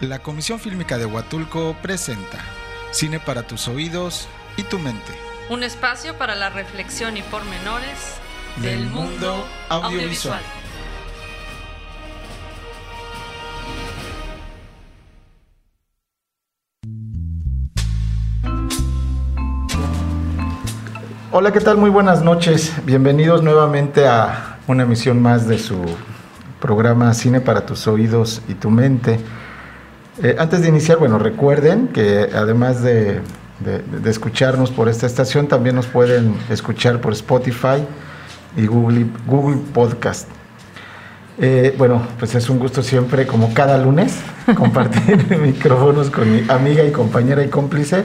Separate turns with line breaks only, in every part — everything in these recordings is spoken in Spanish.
La Comisión Fílmica de Huatulco presenta Cine para tus oídos y tu mente.
Un espacio para la reflexión y pormenores
Del
del,
mundo
mundo
audiovisual.
audiovisual.
Hola, ¿qué tal? Muy buenas noches. Bienvenidos nuevamente a una emisión más de su programa Cine para tus oídos y tu mente. Eh, antes de iniciar, bueno, recuerden que además de, de- de escucharnos por esta estación, también nos pueden escuchar por Spotify y Google, Google Podcast. Eh, bueno, pues es un gusto siempre, como cada lunes, compartir micrófonos con mi amiga y compañera y cómplice,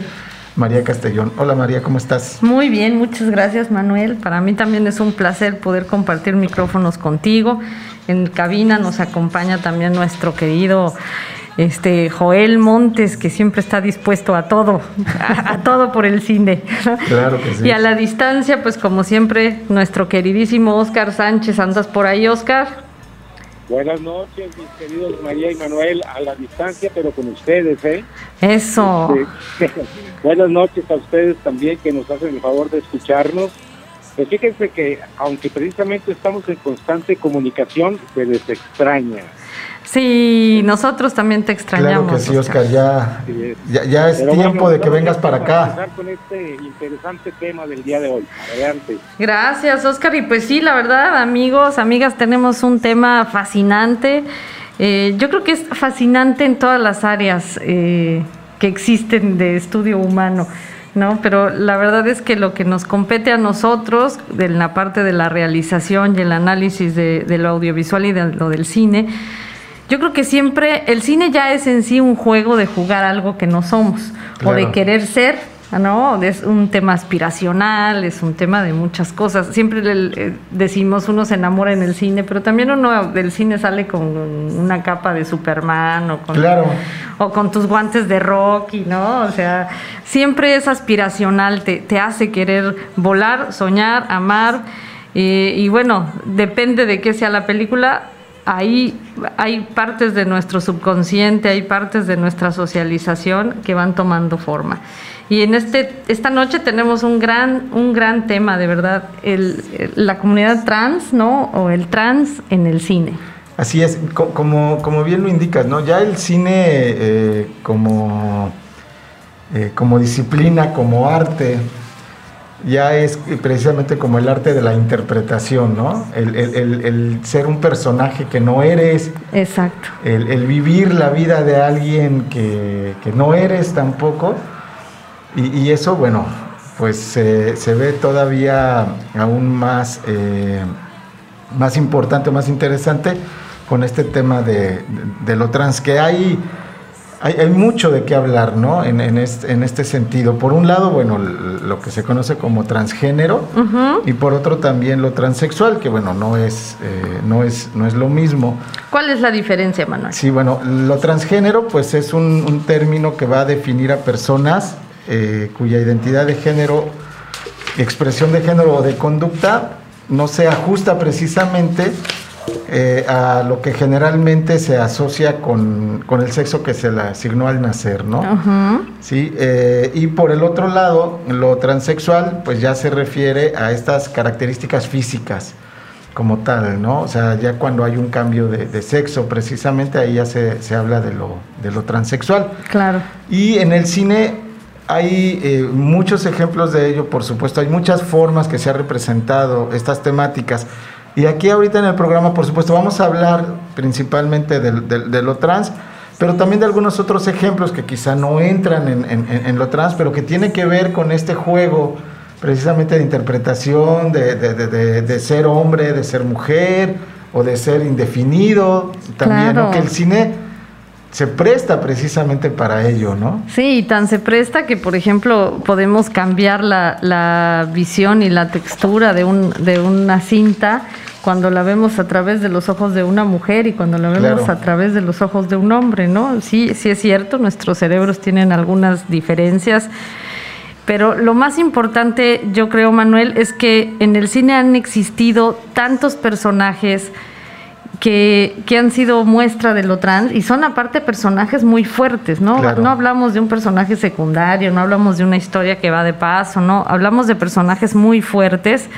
María Castellón. Hola María, ¿cómo estás?
Muy bien, muchas gracias Manuel. Para mí también es un placer poder compartir micrófonos contigo. En cabina nos acompaña también nuestro querido este Joel Montes, que siempre está dispuesto a todo, a, a todo por el cine.
Claro que sí.
Y a la distancia, pues como siempre, nuestro queridísimo Oscar Sánchez. ¿Andas por ahí, Oscar?
Buenas noches, mis queridos María y Manuel, a la distancia, pero con ustedes, ¿eh?
Eso.
Este, Buenas noches a ustedes también que nos hacen el favor de escucharnos. Pues fíjense que, aunque precisamente estamos en constante comunicación, se les extraña.
Sí, nosotros también te extrañamos.
Claro que sí,
Oscar.
Oscar, ya, ya, ya es
Pero
tiempo
bueno,
de que vengas para acá.
empezar con este interesante tema del día de hoy. Adelante.
Gracias, Oscar. Y pues sí, la verdad, amigos, amigas, tenemos un tema fascinante. Eh, yo creo que es fascinante en todas las áreas eh, que existen de estudio humano. ¿no? Pero la verdad es que lo que nos compete a nosotros, de la parte de la realización y el análisis de, de lo audiovisual y de lo del cine, yo creo que siempre el cine ya es en sí un juego de jugar algo que no somos o de querer ser, ¿no? Es un tema aspiracional, es un tema de muchas cosas. Siempre le- decimos uno se enamora en el cine, pero también uno del cine sale con una capa de Superman o con,
Claro.
o con tus guantes de Rocky, ¿no? O sea, siempre es aspiracional, te, te hace querer volar, soñar, amar. eh, y bueno, depende de qué sea la película, ahí hay partes de nuestro subconsciente, hay partes de nuestra socialización que van tomando forma. Y en este esta noche tenemos un gran un gran tema, de verdad, la comunidad trans, ¿no? O el trans en el cine.
Así es, co- como, como bien lo indicas, ¿no? Ya el cine eh, como, eh, como disciplina, como arte, ya es precisamente como el arte de la interpretación, ¿no? El, el- el- el ser un personaje que no eres,
Exacto.
el, el vivir la vida de alguien que, que no eres tampoco. Y, y eso, bueno, pues se- se ve todavía aún más, eh, más importante, más interesante con este tema de, de- de lo trans, que hay, hay, hay mucho de qué hablar, ¿no? En, en este, en este sentido. Por un lado, bueno, lo que se conoce como transgénero, y por otro también lo transexual, que bueno, no es, eh, no es, no es lo mismo.
¿Cuál es la diferencia, Manuel?
Sí, bueno, lo transgénero pues es un, un término que va a definir a personas eh, cuya identidad de género, expresión de género o de conducta no se ajusta precisamente eh, a lo que generalmente se asocia con, con el sexo que se le asignó al nacer, ¿no?
Ujú.
Sí, eh, y por el otro lado, lo transexual, pues ya se refiere a estas características físicas como tal, ¿no? O sea, ya cuando hay un cambio de, de sexo, precisamente ahí ya se, se habla de lo, de lo transexual.
Claro.
Y en el cine hay eh, muchos ejemplos de ello, por supuesto, hay muchas formas que se han representado estas temáticas. Y aquí ahorita en el programa, por supuesto, vamos a hablar principalmente de, lo trans, pero también de algunos otros ejemplos que quizá no entran en, en- en- en lo trans, pero que tiene que ver con este juego precisamente de interpretación, de, ser hombre, de ser mujer, o de ser indefinido, también, ¿no? Que el cine se presta precisamente para ello, ¿no?
Sí, tan se presta que, por ejemplo, podemos cambiar la, la visión y la textura de, un, de una cinta cuando la vemos a través de los ojos de una mujer y cuando la vemos
Claro.
a través de los ojos de un hombre, ¿no? Sí, sí es cierto, nuestros cerebros tienen algunas diferencias, pero lo más importante, yo creo, Manuel, es que en el cine han existido tantos personajes que, que, han sido muestra de lo trans y son aparte personajes muy fuertes, ¿no? No hablamos de un personaje secundario, no hablamos de una historia que va de paso, no, hablamos de personajes muy fuertes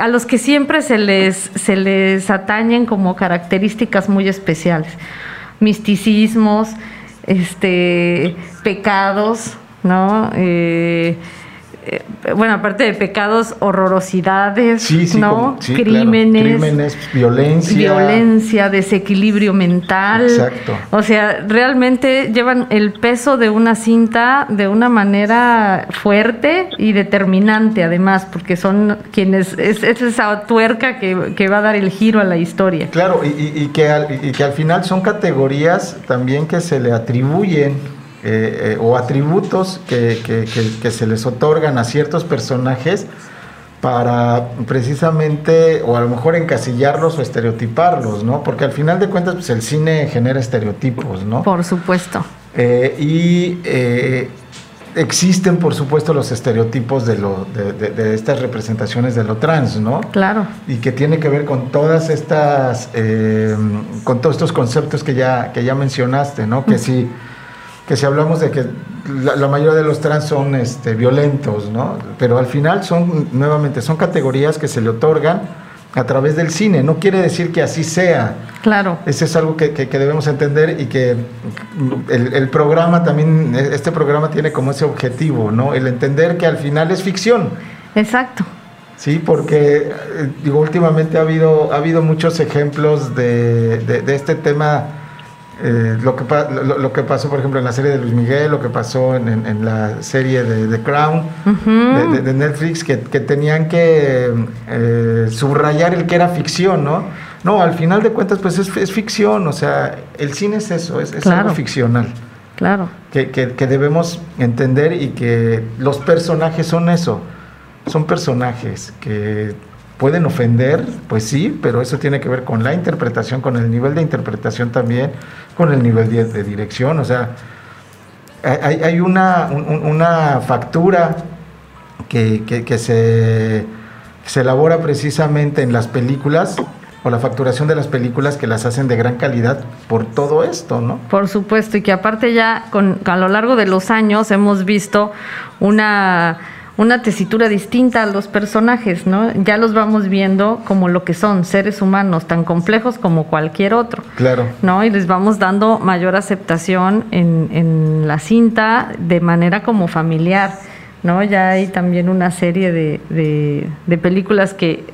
a los que siempre se les, se les atañen como características muy especiales. Misticismos, este, pecados, ¿no? Eh, eh, bueno, aparte de pecados, horrorosidades, ¿no?
crímenes, crímenes, violencia.
Violencia, desequilibrio mental.
Exacto.
O sea, realmente llevan el peso de una cinta de una manera fuerte y determinante, además, porque son quienes. Es, esa tuerca que, que, va a dar el giro a la historia.
Claro, y, y, que al, y que al final son categorías también que se le atribuyen eh, eh, o atributos que, que, se les otorgan a ciertos personajes para precisamente, o a lo mejor encasillarlos o estereotiparlos, ¿no? Porque al final de cuentas, pues el cine genera estereotipos, ¿no?
Por supuesto.
Eh, y existen, por supuesto, los estereotipos de, lo, de, estas representaciones de lo trans, ¿no?
Claro.
Y que tiene que ver con todas estas, con todos estos conceptos que ya, que ya mencionaste, ¿no? Que si que si hablamos de que la, mayoría de los trans son este, violentos, ¿no? Pero al final son, nuevamente, son categorías que se le otorgan a través del cine. No quiere decir que así sea.
Claro.
Ese es algo que, debemos entender y que el, programa también, este programa tiene como ese objetivo, ¿no? El entender que al final es ficción.
Exacto.
Sí, porque eh, digo, últimamente ha habido, ha habido muchos ejemplos de, de este tema eh, lo, que, lo, que pasó, por ejemplo, en la serie de Luis Miguel, lo que pasó en, la serie de The Crown de, Netflix, que, tenían que eh, subrayar el que era ficción, ¿no? No, al final de cuentas, pues es, ficción, o sea, el cine es eso, es, algo ficcional.
Claro.
Que, que debemos entender y que los personajes son eso, son personajes que pueden ofender, pues sí, pero eso tiene que ver con la interpretación, con el nivel de interpretación también, con el nivel de, dirección, o sea, hay, una, una, factura que, se, se elabora precisamente en las películas o la facturación de las películas que las hacen de gran calidad por todo esto, ¿no?
Por supuesto, y que aparte ya con, a lo largo de los años hemos visto una una tesitura distinta a los personajes, ¿no? Ya los vamos viendo como lo que son, seres humanos tan complejos como cualquier otro.
Claro.
¿No? Y les vamos dando mayor aceptación en, en la cinta de manera como familiar, ¿no? Ya hay también una serie de, de, películas que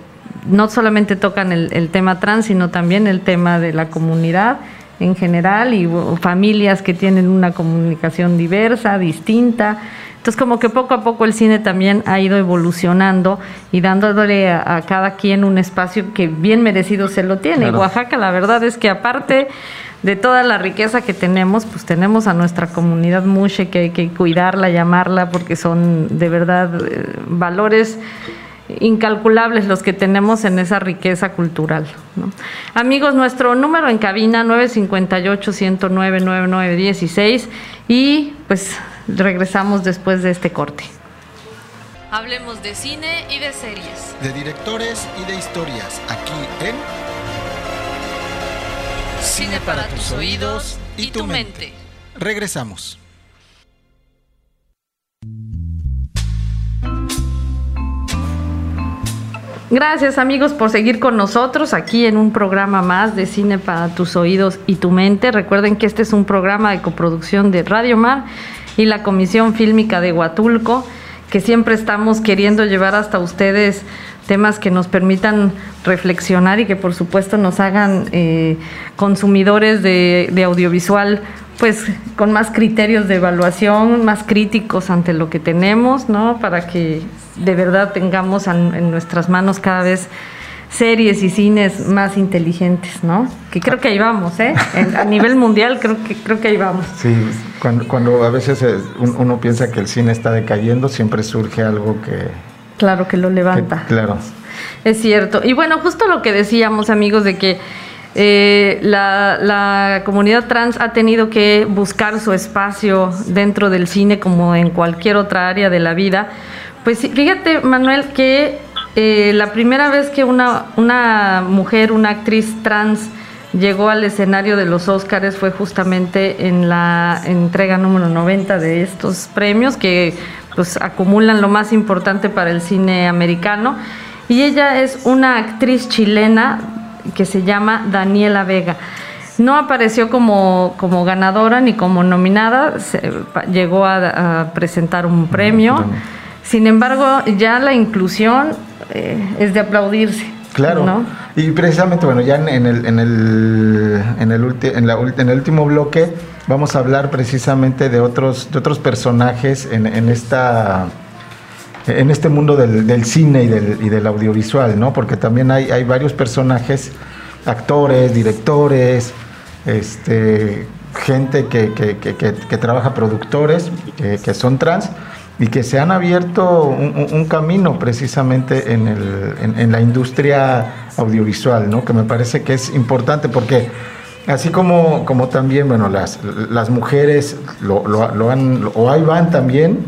no solamente tocan el, el tema trans, sino también el tema de la comunidad en general y familias que tienen una comunicación diversa, distinta. Entonces, como que poco a poco el cine también ha ido evolucionando y dándole a, cada quien un espacio que bien merecido se lo tiene. Oaxaca, la verdad es que aparte de toda la riqueza que tenemos, pues tenemos a nuestra comunidad mushe que hay que cuidarla, llamarla, porque son de verdad eh, valores incalculables los que tenemos en esa riqueza cultural. Amigos, nuestro número en cabina 958-109-9916 y pues Regresamos después de este corte.
Hablemos de cine y de series.
De directores y de historias, aquí en
Cine para tus oídos y tu mente.
Regresamos.
Gracias amigos por seguir con nosotros aquí en un programa más de Cine para tus oídos y tu mente. Recuerden que este es un programa de coproducción de Radio Mar y la Comisión Fílmica de Huatulco, que siempre estamos queriendo llevar hasta ustedes temas que nos permitan reflexionar y que por supuesto nos hagan eh, consumidores de, audiovisual pues con más criterios de evaluación, más críticos ante lo que tenemos, ¿no? Para que de verdad tengamos en nuestras manos cada vez series y cines más inteligentes, ¿no? Que creo que ahí vamos, ¿eh? a nivel mundial creo que creo que ahí vamos.
Sí, cuando, a veces eh, uno piensa que el cine está decayendo, siempre surge algo que...
Claro, que lo levanta.
claro.
Es cierto. Y bueno, justo lo que decíamos, amigos, de que eh, la, la, comunidad trans ha tenido que buscar su espacio dentro del cine como en cualquier otra área de la vida. Pues fíjate, Manuel, que eh, la primera vez que una, una mujer, una actriz trans, llegó al escenario de los Óscares fue justamente en la entrega número 90 de estos premios que pues acumulan lo más importante para el cine americano. Y ella es una actriz chilena que se llama Daniela Vega. No apareció como, como ganadora ni como nominada, llegó a, presentar un premio. Sin embargo, ya la inclusión eh, es de aplaudirse.
Claro. Y precisamente, bueno, ya en, el, en, el, en, el en, la, en el último bloque vamos a hablar precisamente de otros, de otros personajes en, en esta en este mundo del, cine y del, y del, audiovisual, ¿no? Porque también hay, hay varios personajes, actores, directores, este, gente que, que, que, trabaja, productores, que, son trans, y que se han abierto un, camino precisamente en, el, en, la industria audiovisual, ¿no? que me parece que es importante porque así como, como también, bueno, las, las mujeres lo, lo, han, o ahí van también,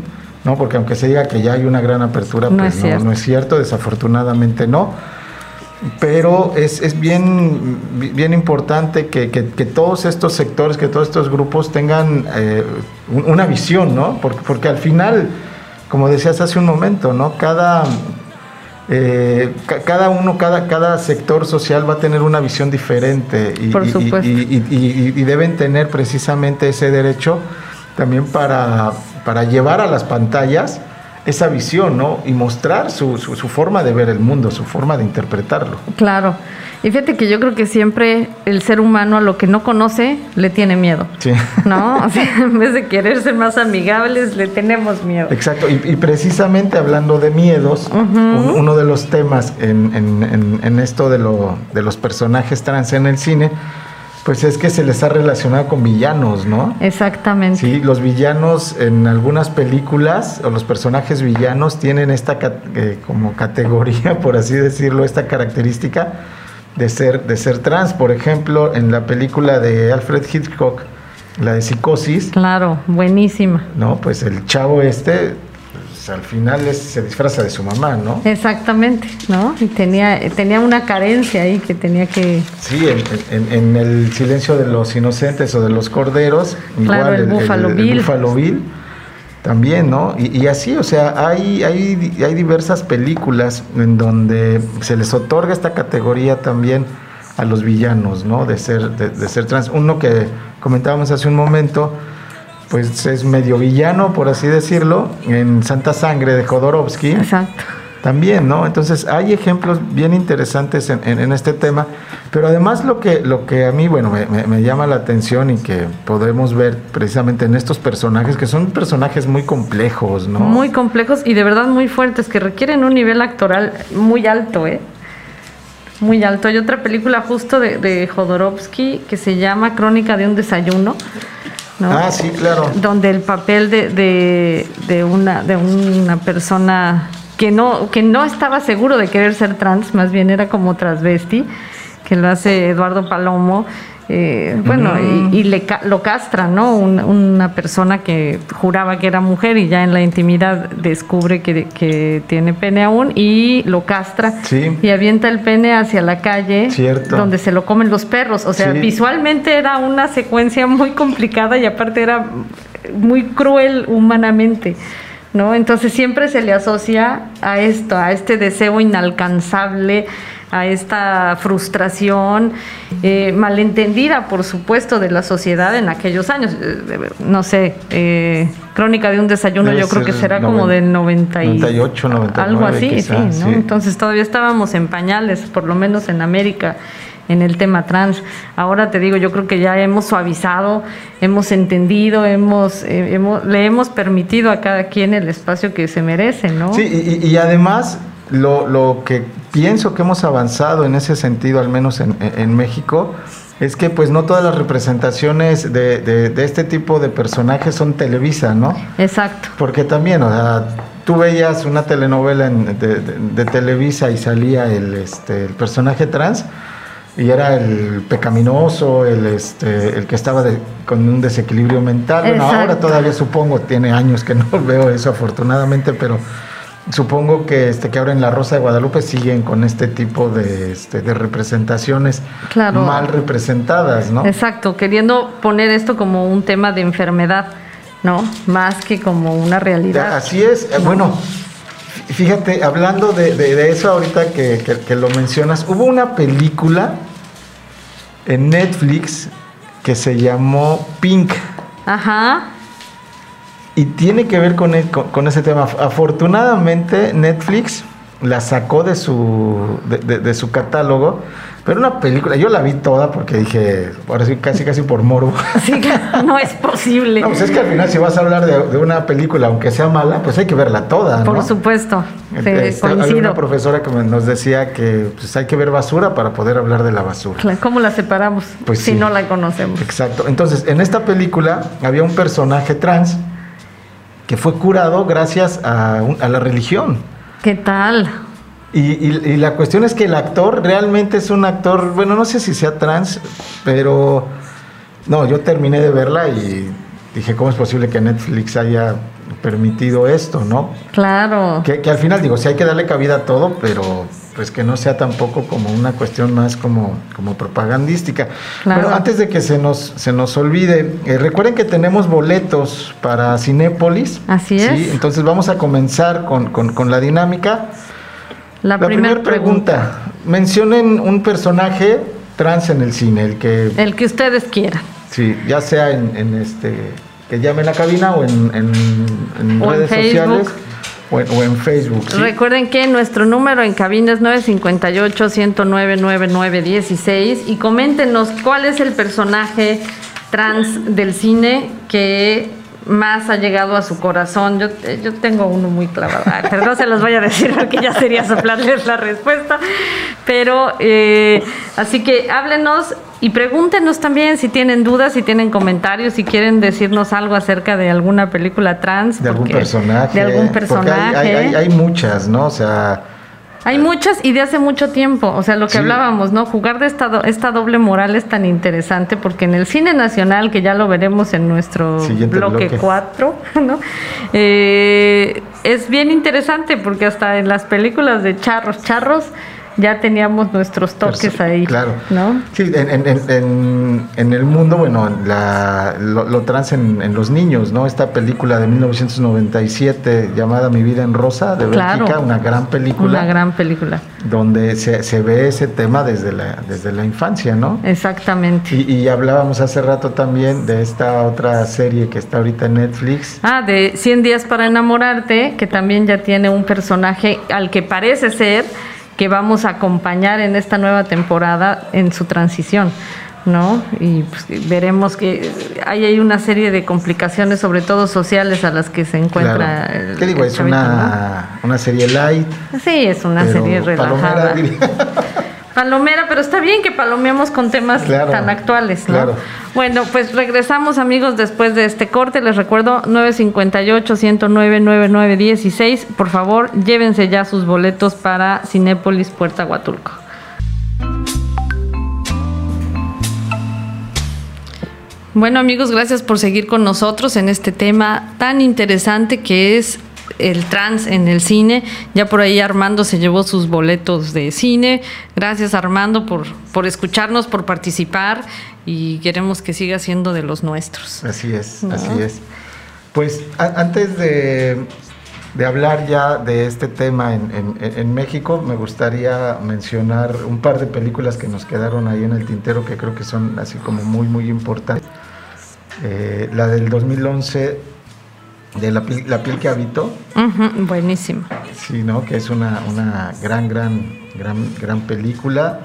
¿no? porque aunque se diga que ya hay una gran apertura, no, pues no, no es cierto, desafortunadamente no pero es, es bien, bien importante que, todos estos sectores, que todos estos grupos tengan eh, una visión, ¿no? Porque, porque, al final, como decías hace un momento, ¿no? Cada, eh, cada uno, cada, cada sector social va a tener una visión diferente y,
Por supuesto.
y, deben tener precisamente ese derecho también para, para llevar a las pantallas esa visión, ¿no? Y mostrar su, su, forma de ver el mundo, su forma de interpretarlo.
Claro. Y fíjate que yo creo que siempre el ser humano a lo que no conoce le tiene miedo. Sí. ¿No? O sea, en vez de querer ser más amigables, le tenemos miedo.
Exacto. Y, precisamente hablando de miedos, uno de los temas en, en, en, esto de, lo, de los personajes trans en el cine pues es que se les ha relacionado con villanos, ¿no?
Exactamente.
Sí, los villanos en algunas películas o los personajes villanos tienen esta eh, como categoría, por así decirlo, esta característica de ser, de ser trans. Por ejemplo, en la película de Alfred Hitchcock, la de Psicosis.
Claro, buenísima.
No, pues el chavo este al final se disfraza de su mamá, ¿no?
Exactamente, ¿no? Y tenía, tenía una carencia ahí que tenía que...
Sí, en, el silencio de los inocentes o de los corderos, igual
el, Búfalo
Bill. también, ¿no? Y, así, o sea, hay, hay, hay diversas películas en donde se les otorga esta categoría también a los villanos, ¿no? De ser, de ser trans. Uno que comentábamos hace un momento, pues es medio villano, por así decirlo, en Santa Sangre de Jodorowsky.
Exacto.
También, ¿no? Entonces hay ejemplos bien interesantes en, este tema, pero además lo que, lo que a mí, bueno, me, llama la atención y que podemos ver precisamente en estos personajes, que son personajes muy complejos, ¿no?
Muy complejos y de verdad muy fuertes, que requieren un nivel actoral muy alto, ¿eh? Muy alto. Hay otra película justo de, de Jodorowsky que se llama Crónica de un desayuno
Ah, sí, claro.
Donde el papel de, de, una, de una persona que no, que no estaba seguro de querer ser trans, más bien era como transvesti, que lo hace Eduardo Palomo, eh, bueno, y, le, lo castra, ¿no? una persona que juraba que era mujer y ya en la intimidad descubre que, tiene pene aún y lo castra y avienta el pene hacia la calle donde se lo comen los perros. O sea, visualmente era una secuencia muy complicada y aparte era muy cruel humanamente. ¿No? Entonces siempre se le asocia a esto, a este deseo inalcanzable, a esta frustración eh, malentendida, por supuesto, de la sociedad en aquellos años. Eh, no sé, eh, Crónica de un desayuno, yo creo que será como del
98, 99,
algo así, sí, ¿no? Entonces todavía estábamos en pañales, por lo menos en América en el tema trans. Ahora te digo, yo creo que ya hemos suavizado, hemos entendido, hemos, le hemos permitido a cada quien el espacio que se merece, ¿no?
Sí, y, y además lo, lo, que pienso que hemos avanzado en ese sentido, al menos en, en México, es que pues no todas las representaciones de, de, este tipo de personajes son Televisa, ¿no?
Exacto.
Porque también, o sea, tú veías una telenovela de, de, Televisa y salía el, este, el personaje trans y era el pecaminoso, el, este, el que estaba con un desequilibrio mental. Bueno, ahora todavía supongo, tiene años que no veo eso afortunadamente, pero supongo que este que ahora en la Rosa de Guadalupe siguen con este tipo de, este, de representaciones
Claro.
mal representadas, ¿no?
Exacto, queriendo poner esto como un tema de enfermedad, ¿no? Más que como una realidad.
Así es. Eh, Bueno, fí- fíjate, hablando de, de- de eso ahorita que, que- que lo mencionas, hubo una película en Netflix que se llamó Pink
Ajá.
Y tiene que ver con, con- con ese tema. Afortunadamente Netflix la sacó de su, de, de- de su catálogo, pero una película, yo la vi toda porque dije, ahora sí, casi casi por morbo.
Sí, no es posible.
No, pues es que al final si vas a hablar de, de una película, aunque sea mala, pues hay que verla toda, ¿no?
Por supuesto. Sí,
Este, había una profesora que nos decía que pues, hay que ver basura para poder hablar de la basura.
¿Cómo la separamos
Pues
si
sí.
no la conocemos?
Exacto. Entonces, en esta película había un personaje trans que fue curado gracias a, la religión.
¿Qué tal?
Y, y- y la cuestión es que el actor realmente es un actor, bueno, no sé si sea trans, pero no, yo terminé de verla y dije, ¿cómo es posible que Netflix haya permitido esto, no?
Claro.
Que, que al final digo, sí hay que darle cabida a todo, pero pues que no sea tampoco como una cuestión más como, como propagandística.
Claro.
Bueno, antes de que se nos, se nos olvide, eh, recuerden que tenemos boletos para Cinépolis.
Así es.
¿sí? Entonces vamos a comenzar con, con- con la dinámica.
La,
La
primera
primera pregunta. Mencionen un personaje trans en el cine, el que,
El que ustedes quieran.
sí, ya sea en, en este, que llamen a cabina o en, en- en
O en
redes sociales o en, o en Facebook. ¿sí?
Recuerden que nuestro número en cabina es 958-109-9916 y coméntenos cuál es el personaje trans del cine que más ha llegado a su corazón. Yo, eh, yo tengo uno muy clavado, pero no se los voy a decir porque ya sería soplarles la respuesta. Pero eh, así que háblenos y pregúntenos también si tienen dudas, si tienen comentarios, si quieren decirnos algo acerca de alguna película trans.
de algún personaje.
De algún personaje.
hay, hay- hay- hay muchas, ¿no? O sea,
Hay muchas y de hace mucho tiempo, o sea, lo que
Sí.
hablábamos, ¿no? Jugar de esta, do- esta doble moral es tan interesante porque en el cine nacional, que ya lo veremos en nuestro
Siguiente
bloque. 4, ¿no? Eh, es bien interesante porque hasta en las películas de charros, charros, ya teníamos nuestros toques
perso-
ahí,
Claro.
¿no?
Sí, en, en- en- en- el mundo, bueno, la- lo, lo trans en, en los niños, ¿no? Esta película de 1997 llamada Mi vida en rosa de
Claro.
Bélgica, una gran película.
Una gran película,
donde se, se ve ese tema desde la, desde la infancia, ¿no?
exactamente.
Y, y hablábamos hace rato también de esta otra serie que está ahorita en Netflix.
Ah, de 100 días para enamorarte, que también ya tiene un personaje al que parece ser que vamos a acompañar en esta nueva temporada en su transición, ¿no? Y pues, veremos que hay, hay una serie de complicaciones, sobre todo sociales, a las que se encuentra.
Claro.
el-
¿Qué digo?
el
Es
chavito,
una, una serie light.
Sí, es una serie relajada.
palomera,
pero está bien que palomeemos con temas
Claro,
tan actuales, ¿no?
claro.
Bueno, pues regresamos amigos después de este corte. Les recuerdo 958-109-9916. Por favor, llévense ya sus boletos para Cinépolis Puerta Huatulco. Bueno amigos, gracias por seguir con nosotros en este tema tan interesante que es el trans en el cine. Ya por ahí Armando se llevó sus boletos de cine. Gracias Armando por, por escucharnos, por participar y queremos que siga siendo de los nuestros.
Así es,
¿No?
así es. Pues antes de, de hablar ya de este tema en, en- en México, me gustaría mencionar un par de películas que nos quedaron ahí en el tintero que creo que son así como muy, muy importantes. Eh, la del 2011 de La, piel- la piel que habito,
Ujú, buenísimo.
sí, ¿no? Que es una, una gran, gran, gran, gran película.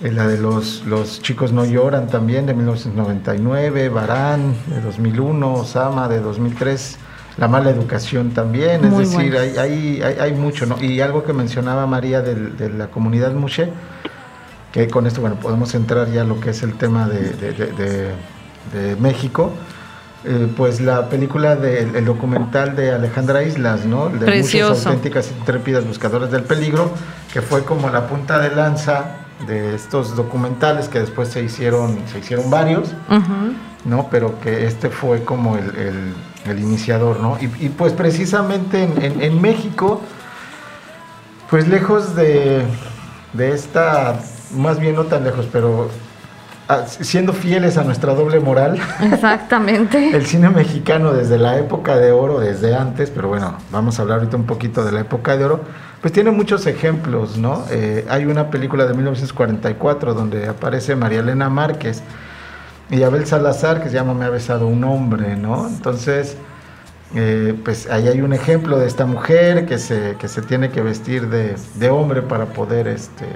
Eh, la de los, los chicos no lloran también, de 1999, Barán, de 2001, Osama, de 2003, La mala educación también, es decir, hay, hay, hay, hay mucho, ¿no? Y algo que mencionaba María del- de, la comunidad Mushe, que con esto, bueno, podemos entrar ya a lo que es el tema de, de- de- de- de México. Eh, pues la película del el documental de Alejandra Islas, ¿no? De
Precioso.
muchas auténticas intrépidas buscadoras del peligro, que fue como la punta de lanza de estos documentales que después se hicieron, se hicieron varios. ¿no? Pero que este fue como el, el- el iniciador, ¿no? Y, y pues precisamente en, en- en México Pues lejos de, de esta, más bien no tan lejos, pero siendo fieles a nuestra doble moral.
Exactamente.
El cine mexicano desde la época de oro, desde antes, pero bueno, vamos a hablar ahorita un poquito de la época de oro, pues tiene muchos ejemplos, ¿no? Eh, hay una película de 1944 donde aparece María Elena Márquez y Abel Salazar que se llama Me ha besado un hombre, ¿no? Entonces, eh, pues ahí hay un ejemplo de esta mujer que se, que se tiene que vestir de, de hombre para poder este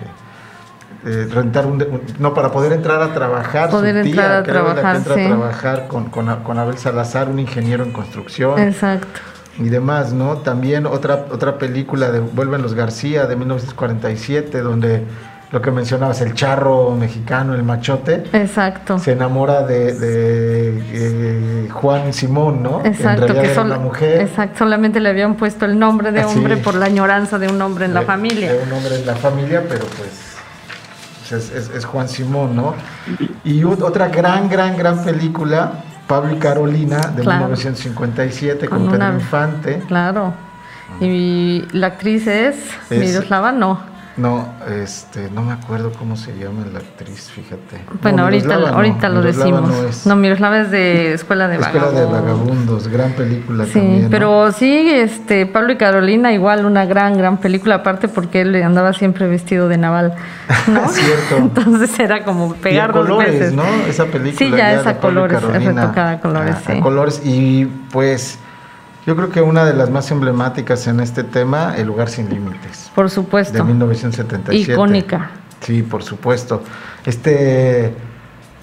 eh, rentar un, no para poder entrar a trabajar
poder
su tía,
entrar a
creo, la que
trabajar,
entra
sí.
a trabajar con, con, con Abel Salazar un ingeniero en construcción
Exacto.
y demás, ¿no? También otra, otra película de Vuelven los García de 1947, donde lo que mencionabas, el charro mexicano, el machote,
Exacto.
se enamora de, de, eh, Juan Simón, ¿no?
Exacto,
en
que sol-
una mujer.
exacto, solamente le habían puesto el nombre de hombre por la añoranza de un hombre en la familia.
de un hombre en la familia, pero pues es, es- es Juan Simón, ¿no? Y ot- otra gran, gran, gran película, Pablo y Carolina, de
Claro.
1957, con,
Con
Pedro
una-
Infante.
Claro. Y la actriz es,
Es-
Miroslava, no.
No, este, no me acuerdo cómo se llama la actriz, fíjate.
Bueno,
No,
ahorita,
no,
ahorita lo
Miroslava
decimos.
No, es.
No, Miroslava es de Escuela de
Escuela de
Vagabundos.
Vagabundos, gran película
Sí,
también. ¿no?
pero sí, este, Pablo y Carolina, igual una gran, gran película, aparte porque él andaba siempre vestido de naval, ¿no?
Cierto.
Entonces era como
Y a
pegar dos
colores,
veces.
¿no? Esa película.
Sí, ya es
de
a colores, es retocada a colores,
a
sí.
colores. Y pues, yo creo que una de las más emblemáticas en este tema, El lugar sin límites,
Por
de
supuesto.
1977.
Icónica.
Sí, por supuesto. Este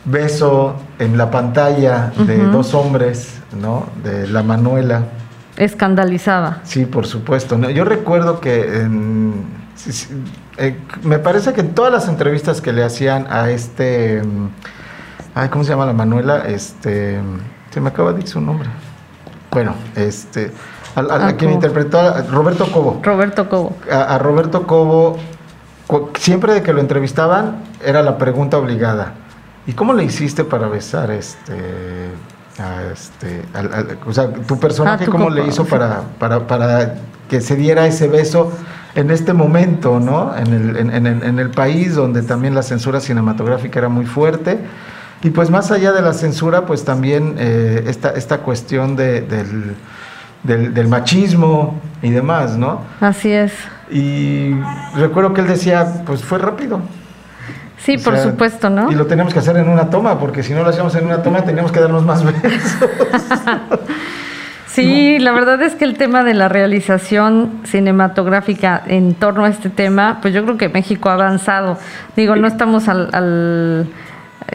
beso en la pantalla de dos hombres, ¿no? De la Manuela.
Escandalizaba.
Sí, por supuesto. No, Yo recuerdo que en- eh, me parece que en todas las entrevistas que le hacían a este, mm, ay, ¿cómo se llama la Manuela? Este, se me acaba de decir su nombre. Bueno, este, a, quien
Cobo.
interpretó a Roberto Cobo.
Roberto Cobo.
A, a Roberto Cobo, siempre de que lo entrevistaban, era la pregunta obligada. ¿Y cómo le hiciste para besar este, a este, o sea, tu personaje,
Ah, tu
cómo le hizo para, para, para que se diera ese beso en este momento, ¿no? En el, en, en el- en el país donde también la censura cinematográfica era muy fuerte. Y pues más allá de la censura, pues también eh, esta, esta cuestión de- del, del, del machismo y demás, ¿no?
Así es.
Y recuerdo que él decía, pues fue rápido.
Sí,
O
por
sea,
supuesto, ¿no?
Y lo teníamos que hacer en una toma, porque si no lo hacíamos en una toma teníamos que darnos más besos.
Sí, la verdad es que el tema de la realización cinematográfica en torno a este tema, pues yo creo que México ha avanzado. Digo, no estamos al, al-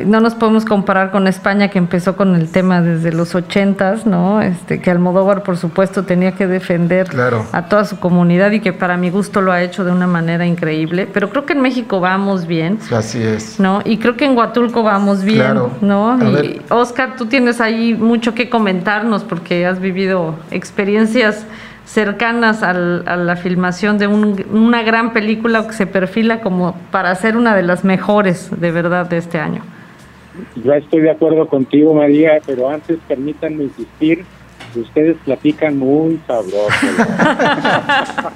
no nos podemos comparar con España que empezó con el tema desde los ochentas, ¿no? Este, que Almodóvar, por supuesto, tenía que defender
Claro.
a toda su comunidad y que para mi gusto lo ha hecho de una manera increíble. Pero creo que en México vamos bien.
Así es.
¿no? Y creo que en Huatulco vamos bien,
Claro.
¿no? Y. Oscar, tú tienes ahí mucho que comentarnos porque has vivido experiencias cercanas al- a la filmación de un- una gran película que se perfila como para ser una de las mejores de verdad de este año.
Ya estoy de acuerdo contigo, María, pero antes permítanme insistir, ustedes platican muy sabroso.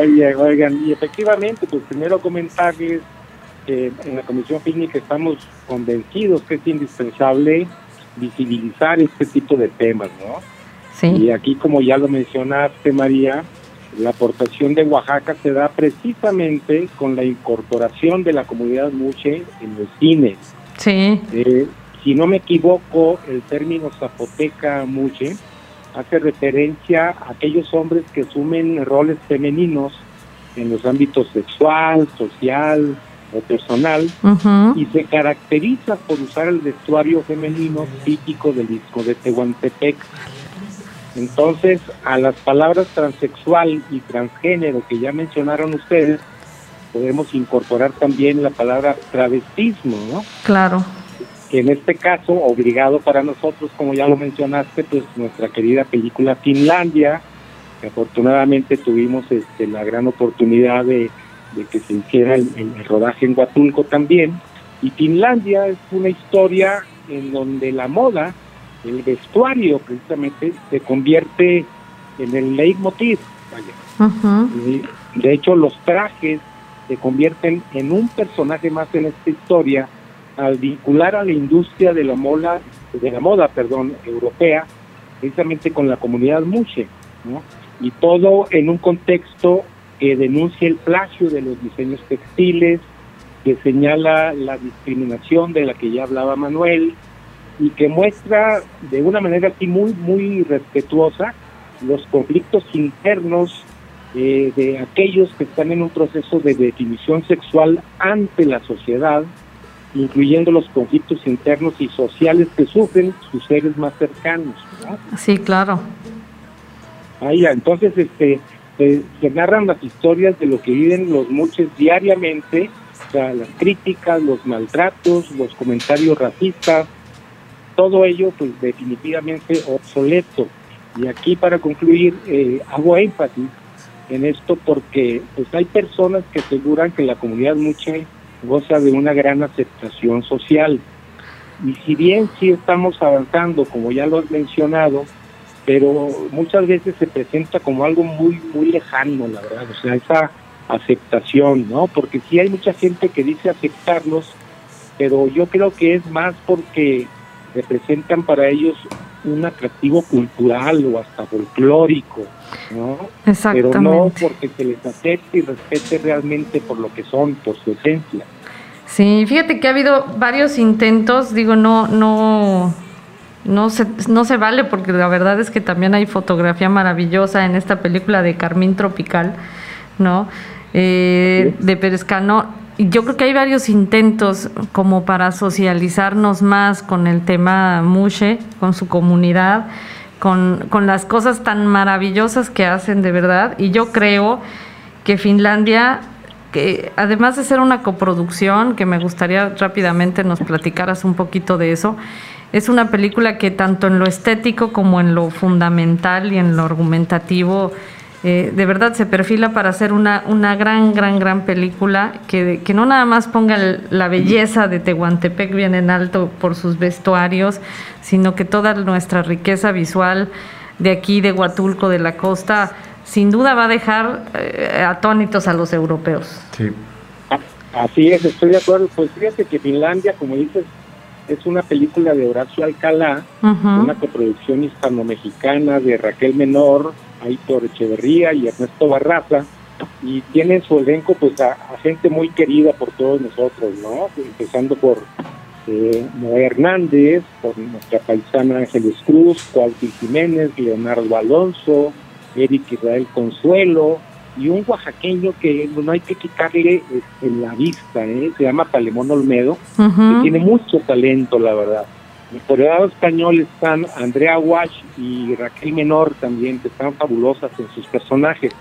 Oye, oigan, y efectivamente, pues primero comentarles que en la Comisión Fílmica estamos convencidos que es indispensable visibilizar este tipo de temas, ¿no? Y
Sí,
aquí, como ya lo mencionaste, María, la aportación de Oaxaca se da precisamente con la incorporación de la comunidad Muche en los cines.
sí,
Eh, si no me equivoco, el término zapoteca Muche hace referencia a aquellos hombres que asumen roles femeninos en los ámbitos sexual, social o personal
ujú,
y se caracteriza por usar el vestuario femenino típico del disco de Tehuantepec. Entonces, a las palabras transexual y transgénero que ya mencionaron ustedes, podemos incorporar también la palabra travestismo, ¿no?
claro,
Que en este caso, obligado para nosotros, como ya lo mencionaste, pues nuestra querida película Finlandia, que afortunadamente tuvimos este, la gran oportunidad de, de que se hiciera el, el- el rodaje en Huatulco también. Y Finlandia es una historia en donde la moda, el vestuario precisamente, se convierte en el leitmotiv. Vaya. Y De hecho, los trajes se convierten en un personaje más en esta historia al vincular a la industria de la moda, de la moda, perdón, europea, precisamente con la comunidad Muche, ¿no? Y todo en un contexto que denuncia el plagio de los diseños textiles, que señala la discriminación de la que ya hablaba Manuel y que muestra de una manera aquí muy muy respetuosa los conflictos internos eh, de aquellos que están en un proceso de definición sexual ante la sociedad, incluyendo los conflictos internos y sociales que sufren sus seres más cercanos.
Sí, claro.
Ahí, entonces, este, se, narran las historias de lo que viven los muchos diariamente, o sea, las críticas, los maltratos, los comentarios racistas, todo ello, pues definitivamente obsoleto. Y aquí, para concluir, eh, hago énfasis en esto porque pues hay personas que aseguran que la comunidad muche goza de una gran aceptación social. Y si bien sí estamos avanzando, como ya lo has mencionado, pero muchas veces se presenta como algo muy, muy lejano, la verdad, o sea, esa aceptación, ¿no? Porque sí hay mucha gente que dice aceptarlos, pero yo creo que es más porque representan para ellos un atractivo cultural o hasta folclórico, ¿no? Pero no porque se les acepte y respete realmente por lo que son, por su esencia.
Sí, fíjate que ha habido varios intentos, digo, no, no, no se, no se vale porque la verdad es que también hay fotografía maravillosa en esta película de Carmín Tropical, ¿no? Eh, de Perezcano. Yo creo que hay varios intentos como para socializarnos más con el tema Mushe, con su comunidad, con, con las cosas tan maravillosas que hacen de verdad. Y yo creo que Finlandia que además de ser una coproducción, que me gustaría rápidamente nos platicaras un poquito de eso, es una película que tanto en lo estético como en lo fundamental y en lo argumentativo, eh, de verdad se perfila para ser una, una gran, gran, gran película que, que no nada más ponga la belleza de Tehuantepec bien en alto por sus vestuarios, sino que toda nuestra riqueza visual de aquí, de Huatulco, de la costa, sin duda va a dejar eh, atónitos a los europeos.
Sí. Así es, estoy de acuerdo. Pues fíjate que Finlandia, como dices, es una película de Horacio Alcalá, una coproducción hispano-mexicana de Raquel Menor, Aitor Echeverría y Ernesto Barraza, y tiene en su elenco pues a, gente muy querida por todos nosotros, ¿no? Empezando por eh, Noé Hernández, por nuestra paisana Ángeles Cruz, Cuauhti Jiménez, Leonardo Alonso, Eric Israel Consuelo, y un oaxaqueño que no hay que quitarle en la vista, ¿eh? se llama Palemón Olmedo, que tiene mucho talento, la verdad. Por el lado español están Andrea Wash y Raquel Menor también, que están fabulosas en sus personajes.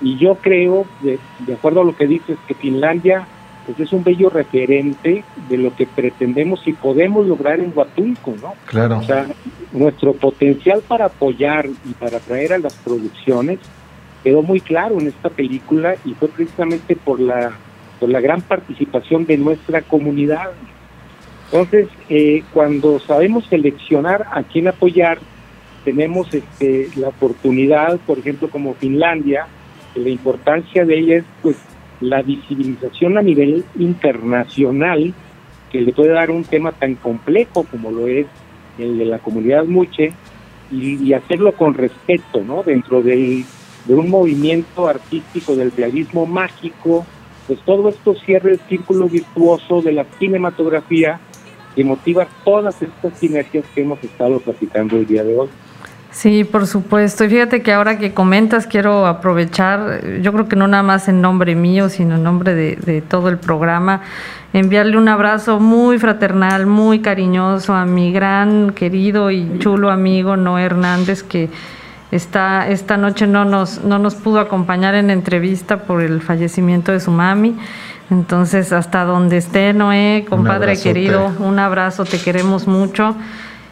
Y yo creo, de, acuerdo a lo que dices, que Finlandia pues es un bello referente de lo que pretendemos y podemos lograr en Huatulco, ¿no?
Claro.
O sea, nuestro potencial para apoyar y para traer a las producciones quedó muy claro en esta película y fue precisamente por la, por la gran participación de nuestra comunidad. Entonces, eh, cuando sabemos seleccionar a quién apoyar, tenemos este, la oportunidad, por ejemplo, como Finlandia, la importancia de ella es pues la visibilización a nivel internacional que le puede dar un tema tan complejo como lo es el de la comunidad Muche y, hacerlo con respeto, ¿no? Dentro de un movimiento artístico del realismo mágico, pues todo esto cierra el círculo virtuoso de la cinematografía que motiva todas estas sinergias que hemos estado platicando el día de hoy.
Sí, por supuesto. Y fíjate que ahora que comentas, quiero aprovechar, yo creo que no nada más en nombre mío, sino en nombre de, de todo el programa, enviarle un abrazo muy fraternal, muy cariñoso a mi gran querido y chulo amigo Noé Hernández, que esta, esta noche no nos, no nos pudo acompañar en entrevista por el fallecimiento de su mami. Entonces, hasta donde esté, Noé, compadre querido, un abrazo, te queremos mucho.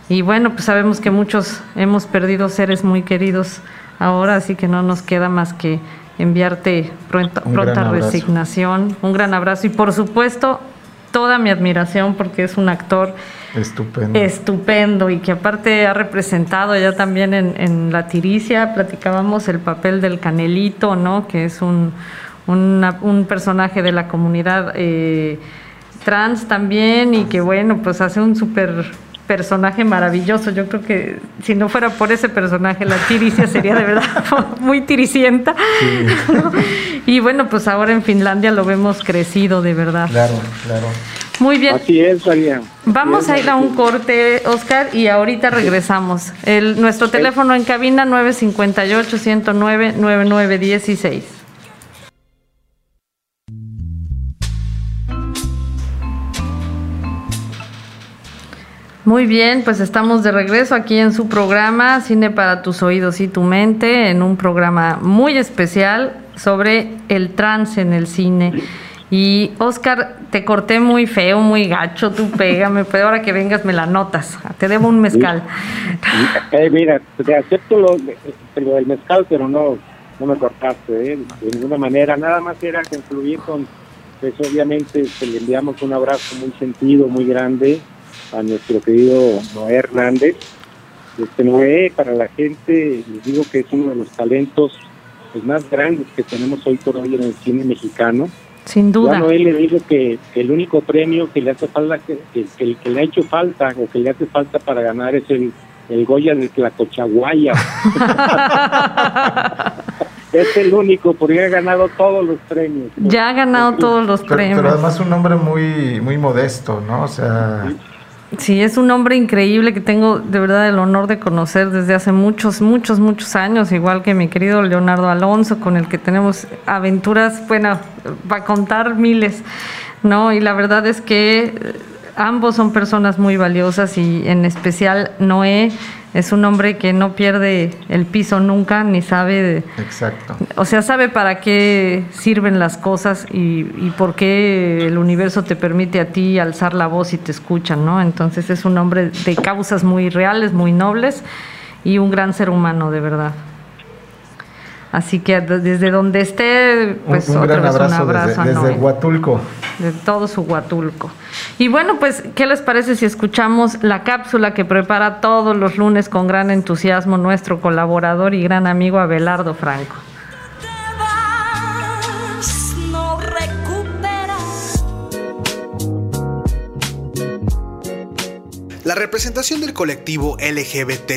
Y bueno, pues sabemos que muchos hemos perdido seres muy queridos ahora, así que no nos queda más que enviarte pronta, pronta resignación, un gran abrazo y por supuesto toda mi admiración porque es un actor
Estupendo.
estupendo y que aparte ha representado ya también en, en La Tiricia, platicábamos el papel del Canelito, ¿no? Que es un, una- un personaje de la comunidad eh, trans también y que bueno, pues hace un súper personaje maravilloso. Yo creo que si no fuera por ese personaje, la Tiricia sería de verdad muy tiricienta. ¿no? Y bueno, pues ahora en Finlandia lo vemos crecido de verdad.
Claro, claro.
Muy bien.
Así es, María.
Vamos a ir a un corte, Oscar, y ahorita regresamos. El, nuestro teléfono en cabina 958-109-9916. Muy bien, pues estamos de regreso aquí en su programa Cine para tus oídos y tu mente, en un programa muy especial sobre el trance en el cine. Y Oscar, te corté muy feo, muy gacho, tú pégame, pero ahora que vengas me la notas, te debo un mezcal.
Eh, mira, te acepto lo, lo del mezcal, pero no, no me cortaste, ¿eh? de ninguna manera. Nada más era concluir con, pues obviamente este, le enviamos un abrazo muy sentido, muy grande a nuestro querido Noé Hernández. Este Noé, para la gente, les digo que es uno de los talentos pues, más grandes que tenemos hoy por hoy en el cine mexicano.
Sin duda.
Noé le digo que, que el único premio que le hace falta, que, que, que- le ha hecho falta o que le hace falta para ganar es el, el Goya de Tlacochaguaya. es el único, porque ha ganado todos los premios.
Ya ha ganado todos los
Pero,
premios.
pero además un hombre muy, muy modesto, ¿no? O sea,
Sí, es un hombre increíble que tengo de verdad el honor de conocer desde hace muchos, muchos, muchos años, igual que mi querido Leonardo Alonso, con el que tenemos aventuras, bueno, para contar miles, ¿no? Y la verdad es que ambos son personas muy valiosas y en especial Noé es un hombre que no pierde el piso nunca, ni sabe de,
exacto.
o sea, sabe para qué sirven las cosas y, y por qué el universo te permite a ti alzar la voz y te escuchan, ¿no? Entonces es un hombre de causas muy reales, muy nobles y un gran ser humano, de verdad. Así que de- desde donde esté, pues
un, un
otra
gran
vez
abrazo,
un abrazo
desde,
a
desde
Noé
Huatulco.
de todo su Huatulco. Y bueno, pues, ¿qué les parece si escuchamos la cápsula que prepara todos los lunes con gran entusiasmo nuestro colaborador y gran amigo Abelardo Franco?
La representación del colectivo LGBT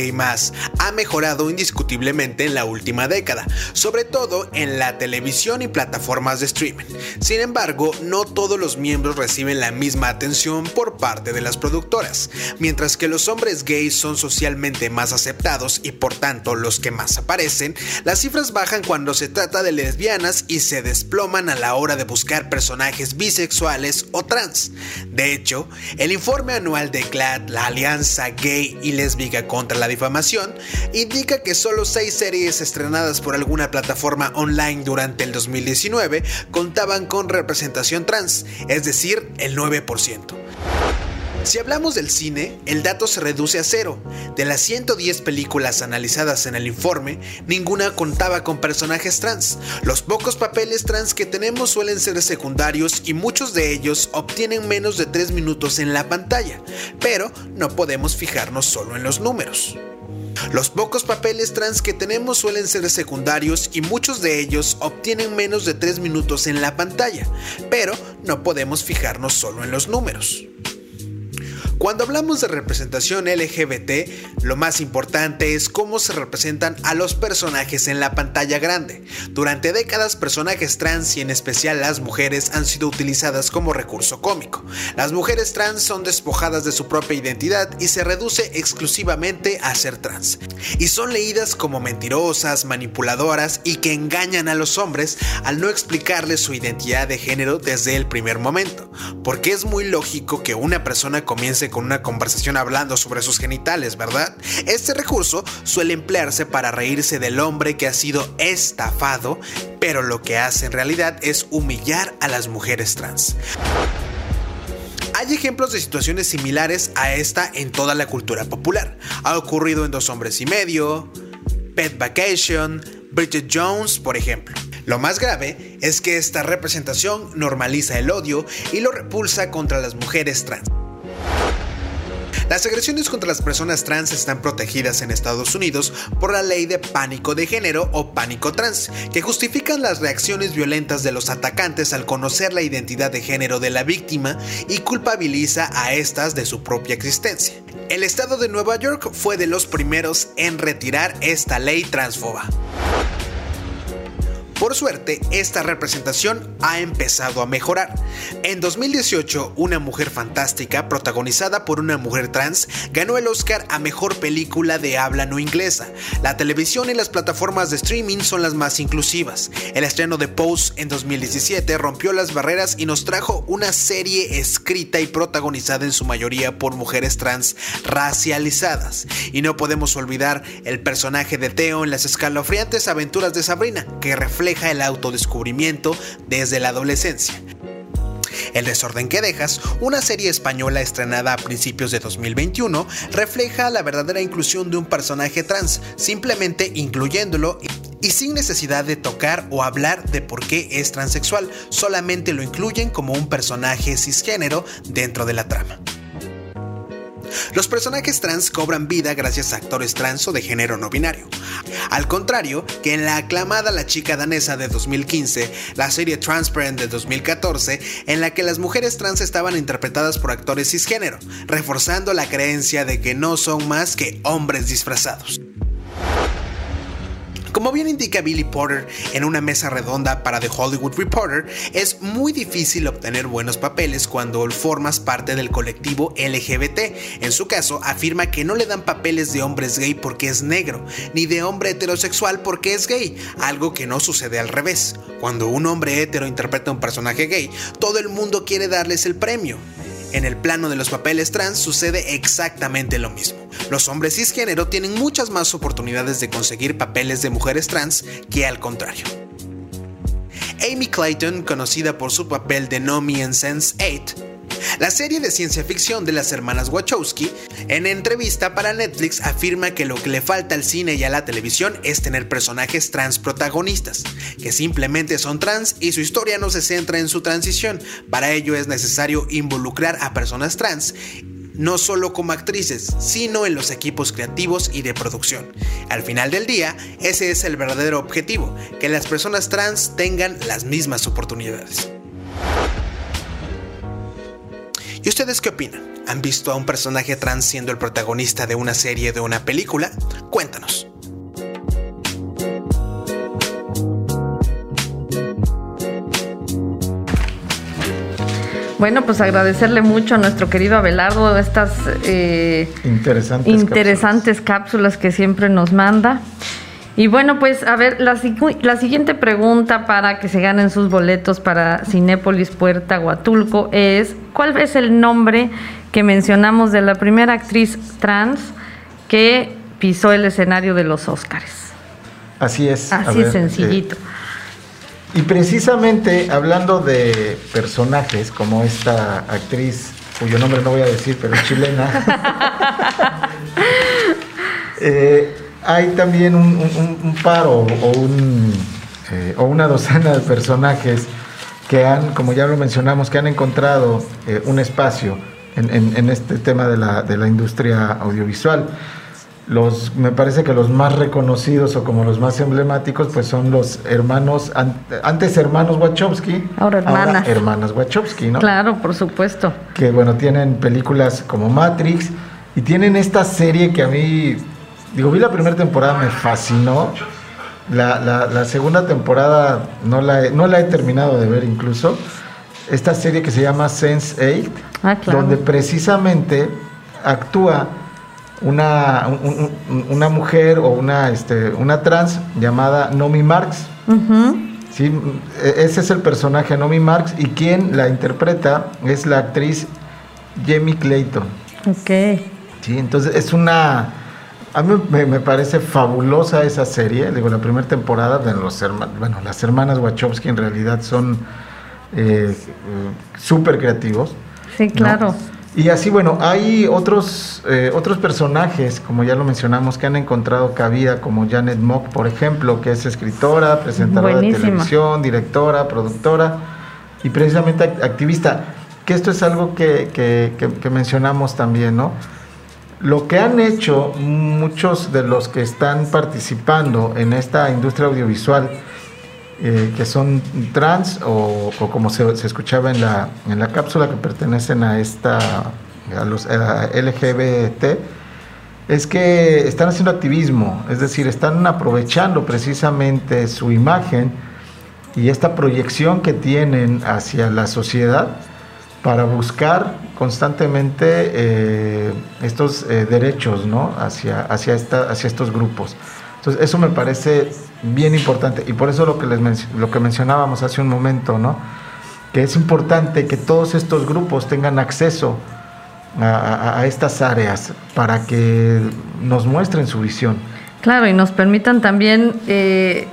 ha mejorado indiscutiblemente en la última década, sobre todo en la televisión y plataformas de streaming. Sin embargo, no todos los miembros reciben la misma atención por parte de las productoras. Mientras que los hombres gays son socialmente más aceptados y por tanto los que más aparecen, las cifras bajan cuando se trata de lesbianas y se desploman a la hora de buscar personajes bisexuales o trans. De hecho, el informe anual de la Alianza Gay y Lésbica contra la Difamación, indica que solo seis series estrenadas por alguna plataforma online durante el 2019 contaban con representación trans, es decir, el 9%. Si hablamos del cine, el dato se reduce a cero. De las 110 películas analizadas en el informe, ninguna contaba con personajes trans. Los pocos papeles trans que tenemos suelen ser secundarios y muchos de ellos obtienen menos de 3 minutos en la pantalla, pero no podemos fijarnos solo en los números. Los pocos papeles trans que tenemos suelen ser secundarios y muchos de ellos obtienen menos de 3 minutos en la pantalla, pero no podemos fijarnos solo en los números. Cuando hablamos de representación LGBT, lo más importante es cómo se representan a los personajes en la pantalla grande. Durante décadas, personajes trans y en especial las mujeres han sido utilizadas como recurso cómico. Las mujeres trans son despojadas de su propia identidad y se reduce exclusivamente a ser trans. Y son leídas como mentirosas, manipuladoras y que engañan a los hombres al no explicarles su identidad de género desde el primer momento. Porque es muy lógico que una persona comience con una conversación hablando sobre sus genitales, ¿verdad? Este recurso suele emplearse para reírse del hombre que ha sido estafado, pero lo que hace en realidad es humillar a las mujeres trans. Hay ejemplos de situaciones similares a esta en toda la cultura popular. Ha ocurrido en Dos Hombres y Medio, Pet Vacation, Bridget Jones, por ejemplo. Lo más grave es que esta representación normaliza el odio y lo repulsa contra las mujeres trans. Las agresiones contra las personas trans están protegidas en Estados Unidos por la ley de pánico de género o pánico trans, que justifican las reacciones violentas de los atacantes al conocer la identidad de género de la víctima y culpabiliza a estas de su propia existencia. El estado de Nueva York fue de los primeros en retirar esta ley transfoba. Por suerte, esta representación ha empezado a mejorar. En 2018, Una Mujer Fantástica, protagonizada por una mujer trans, ganó el Oscar a Mejor Película de Habla No Inglesa. La televisión y las plataformas de streaming son las más inclusivas. El estreno de Pose en 2017 rompió las barreras y nos trajo una serie escrita y protagonizada en su mayoría por mujeres trans racializadas. Y no podemos olvidar el personaje de Theo en las escalofriantes aventuras de Sabrina, que refleja el autodescubrimiento desde la adolescencia. El desorden que dejas, una serie española estrenada a principios de 2021, refleja la verdadera inclusión de un personaje trans, simplemente incluyéndolo y sin necesidad de tocar o hablar de por qué es transexual, solamente lo incluyen como un personaje cisgénero dentro de la trama. Los personajes trans cobran vida gracias a actores trans o de género no binario. Al contrario que en la aclamada La chica danesa de 2015, la serie Transparent de 2014, en la que las mujeres trans estaban interpretadas por actores cisgénero, reforzando la creencia de que no son más que hombres disfrazados. Como bien indica Billy Porter en una mesa redonda para The Hollywood Reporter, es muy difícil obtener buenos papeles cuando formas parte del colectivo LGBT. En su caso, afirma que no le dan papeles de hombres gay porque es negro, ni de hombre heterosexual porque es gay, algo que no sucede al revés. Cuando un hombre hetero interpreta a un personaje gay, todo el mundo quiere darles el premio. En el plano de los papeles trans sucede exactamente lo mismo. Los hombres cisgénero tienen muchas más oportunidades de conseguir papeles de mujeres trans que al contrario. Amy Clayton, conocida por su papel de Nomi en Sense 8, la serie de ciencia ficción de las hermanas Wachowski, en entrevista para Netflix afirma que lo que le falta al cine y a la televisión es tener personajes trans protagonistas, que simplemente son trans y su historia no se centra en su transición. Para ello es necesario involucrar a personas trans no solo como actrices, sino en los equipos creativos y de producción. Al final del día, ese es el verdadero objetivo, que las personas trans tengan las mismas oportunidades. ¿Y ustedes qué opinan? ¿Han visto a un personaje trans siendo el protagonista de una serie o de una película? Cuéntanos.
Bueno, pues agradecerle mucho a nuestro querido Abelardo estas eh,
Interesantes.
interesantes cápsulas. que siempre nos manda. Y bueno, pues a ver, la, sigu- la siguiente pregunta para que se ganen sus boletos para Cinépolis Puerta Huatulco es, ¿cuál es el nombre que mencionamos de la primera actriz trans que pisó el escenario de los Óscares?
Así es.
Así
ver,
sencillito.
eh, y precisamente hablando de personajes como esta actriz, cuyo nombre no voy a decir, pero es chilena, eh, hay también un, un- un par o, o un, eh, o una docena de personajes que han, como ya lo mencionamos, que han encontrado eh, un espacio en, en- en este tema de la, de la industria audiovisual. Los, me parece que los más reconocidos o como los más emblemáticos, pues son los hermanos, an- antes hermanos Wachowski,
Ahora hermanas.
hermanas Wachowski, ¿no?
Claro, por supuesto.
que bueno, tienen películas como Matrix y tienen esta serie que a mí, digo, vi la primera temporada, me fascinó. La, la- la segunda temporada no la, he, no la he terminado de ver incluso. Esta serie que se llama Sense8,
Ah, claro.
donde precisamente actúa una, un- un- una mujer o una, este, una trans llamada Nomi Marx. Sí, e- ese es el personaje Nomi Marx y quien la interpreta es la actriz Jamie Clayton.
Ok.
Sí, entonces es una... A mí me, me parece fabulosa esa serie. Digo, la primera temporada de los hermanos... Bueno, las hermanas Wachowski en realidad son eh, súper creativos.
Sí,
¿no?
claro.
Y así, bueno, hay otros, eh, otros personajes, como ya lo mencionamos, que han encontrado cabida, como Janet Mock, por ejemplo, que es escritora, presentadora de televisión, directora, productora y precisamente act- activista. Que esto es algo que, que- que- que mencionamos también, ¿no? Lo que han hecho muchos de los que están participando en esta industria audiovisual, eh, que son trans o, como se, escuchaba en la, en la cápsula, que pertenecen a esta a los LGBT, es que están haciendo activismo, es decir, están aprovechando precisamente su imagen y esta proyección que tienen hacia la sociedad para buscar constantemente eh, estos eh, derechos ¿no? hacia, hacia, esta, hacia estos grupos. Entonces, eso me parece bien importante y por eso lo que, les lo que mencionábamos hace un momento, ¿no? que es importante que todos estos grupos tengan acceso a, a, estas áreas para que nos muestren su visión.
Claro, y nos permitan también eh,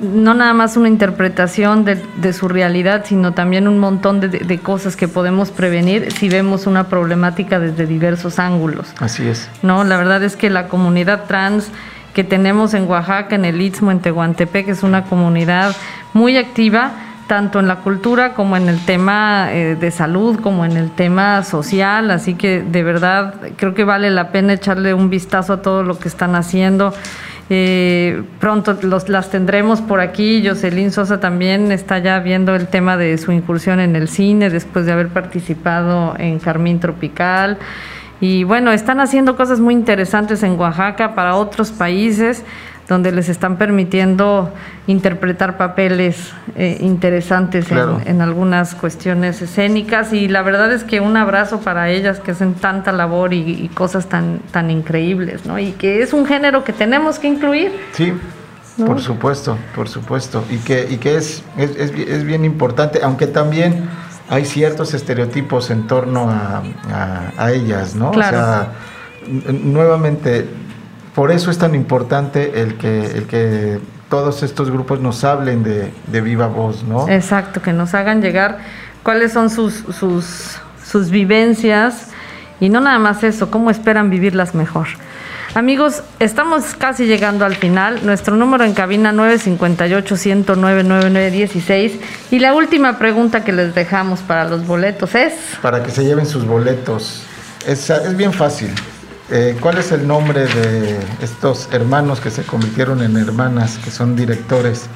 no nada más una interpretación de, de, su realidad, sino también un montón de, de, cosas que podemos prevenir si vemos una problemática desde diversos ángulos.
Así es.
No, la verdad es que la comunidad trans que tenemos en Oaxaca, en el Istmo, en Tehuantepec, es una comunidad muy activa tanto en la cultura como en el tema eh, de salud, como en el tema social, así que de verdad creo que vale la pena echarle un vistazo a todo lo que están haciendo. Eh, pronto los, las tendremos por aquí. Jocelyn Sosa también está ya viendo el tema de su incursión en el cine después de haber participado en Carmín Tropical. Y bueno, están haciendo cosas muy interesantes en Oaxaca para otros países donde les están permitiendo interpretar papeles eh, interesantes claro. en, en, algunas cuestiones escénicas y la verdad es que un abrazo para ellas que hacen tanta labor y, y, cosas tan, tan increíbles, ¿no? Y que es un género que tenemos que incluir.
Sí. ¿no? Por supuesto, por supuesto. Y que, y que es, es, es, es bien importante, aunque también hay ciertos estereotipos en torno a, a, a ellas, ¿no?
Claro.
O sea, nuevamente, por eso es tan importante el que, el que todos estos grupos nos hablen de, de, viva voz, ¿no?
Exacto, que nos hagan llegar cuáles son sus, sus, sus vivencias y no nada más eso, cómo esperan vivirlas mejor. Amigos, estamos casi llegando al final. Nuestro número en cabina 958-109-9916. Y la última pregunta que les dejamos para los boletos es...
Para que se lleven sus boletos. Es, es bien fácil. Eh, ¿Cuál es el nombre de estos hermanos que se convirtieron en hermanas, que son directores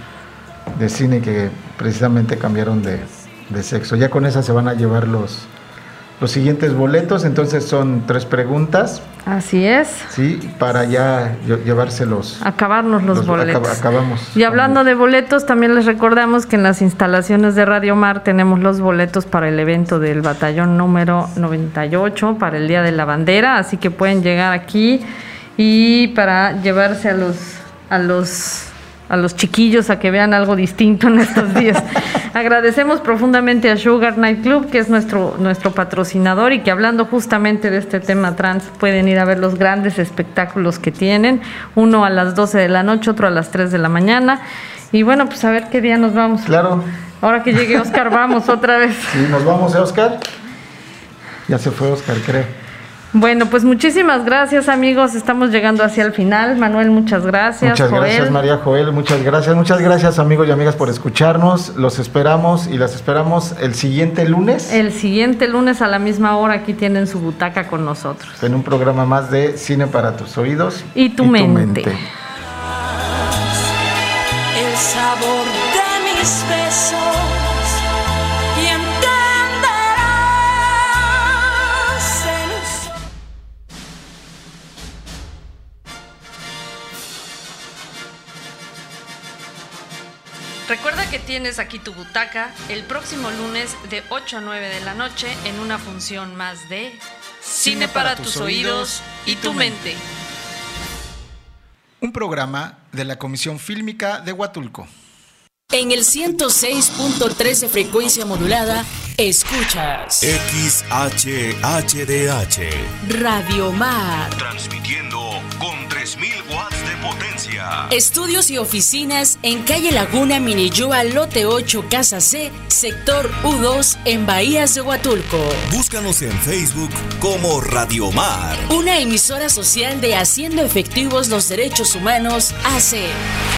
de cine que precisamente cambiaron de, de sexo? Ya con esa se van a llevar los, los siguientes boletos, entonces son tres preguntas.
Así es.
Sí, para ya llevárselos.
Acabarnos los, los boletos.
Acab acabamos.
Y hablando de boletos, también les recordamos que en las instalaciones de Radio Mar tenemos los boletos para el evento del batallón número 98, para el Día de la Bandera, así que pueden llegar aquí y para llevarse a los a los a los chiquillos a que vean algo distinto en estos días. Agradecemos profundamente a Sugar Night Club, que es nuestro, nuestro patrocinador y que hablando justamente de este tema trans pueden ir a ver los grandes espectáculos que tienen, uno a las 12 de la noche, otro a las 3 de la mañana. Y bueno, pues a ver qué día nos vamos.
Claro.
Ahora que llegue Oscar, vamos otra vez.
Sí, nos vamos, ¿eh, Oscar? Ya se fue Oscar, creo.
Bueno, pues muchísimas gracias amigos, estamos llegando hacia el final. Manuel, muchas gracias.
Muchas
Joel.
gracias María Joel, muchas gracias. Muchas gracias amigos y amigas por escucharnos. Los esperamos y las esperamos el siguiente lunes.
El siguiente lunes a la misma hora aquí tienen su butaca con nosotros.
En un programa más de Cine para tus oídos
y tu, y mente. tu mente.
El sabor de mis besos.
Tienes aquí tu butaca el próximo lunes de 8 a 9 de la noche en una función más de Cine para, para tus, oídos y tu mente.
Un programa de la Comisión Fílmica de Huatulco.
En el 106.13 frecuencia modulada, escuchas
XHHDH
Radio Mar.
Transmitiendo 3000 watts de potencia.
Estudios y oficinas en calle Laguna Miniyua, lote 8, casa C, sector U2, en Bahías de Huatulco.
Búscanos en Facebook como Radio Mar.
Una emisora social de Haciendo Efectivos los Derechos Humanos, AC.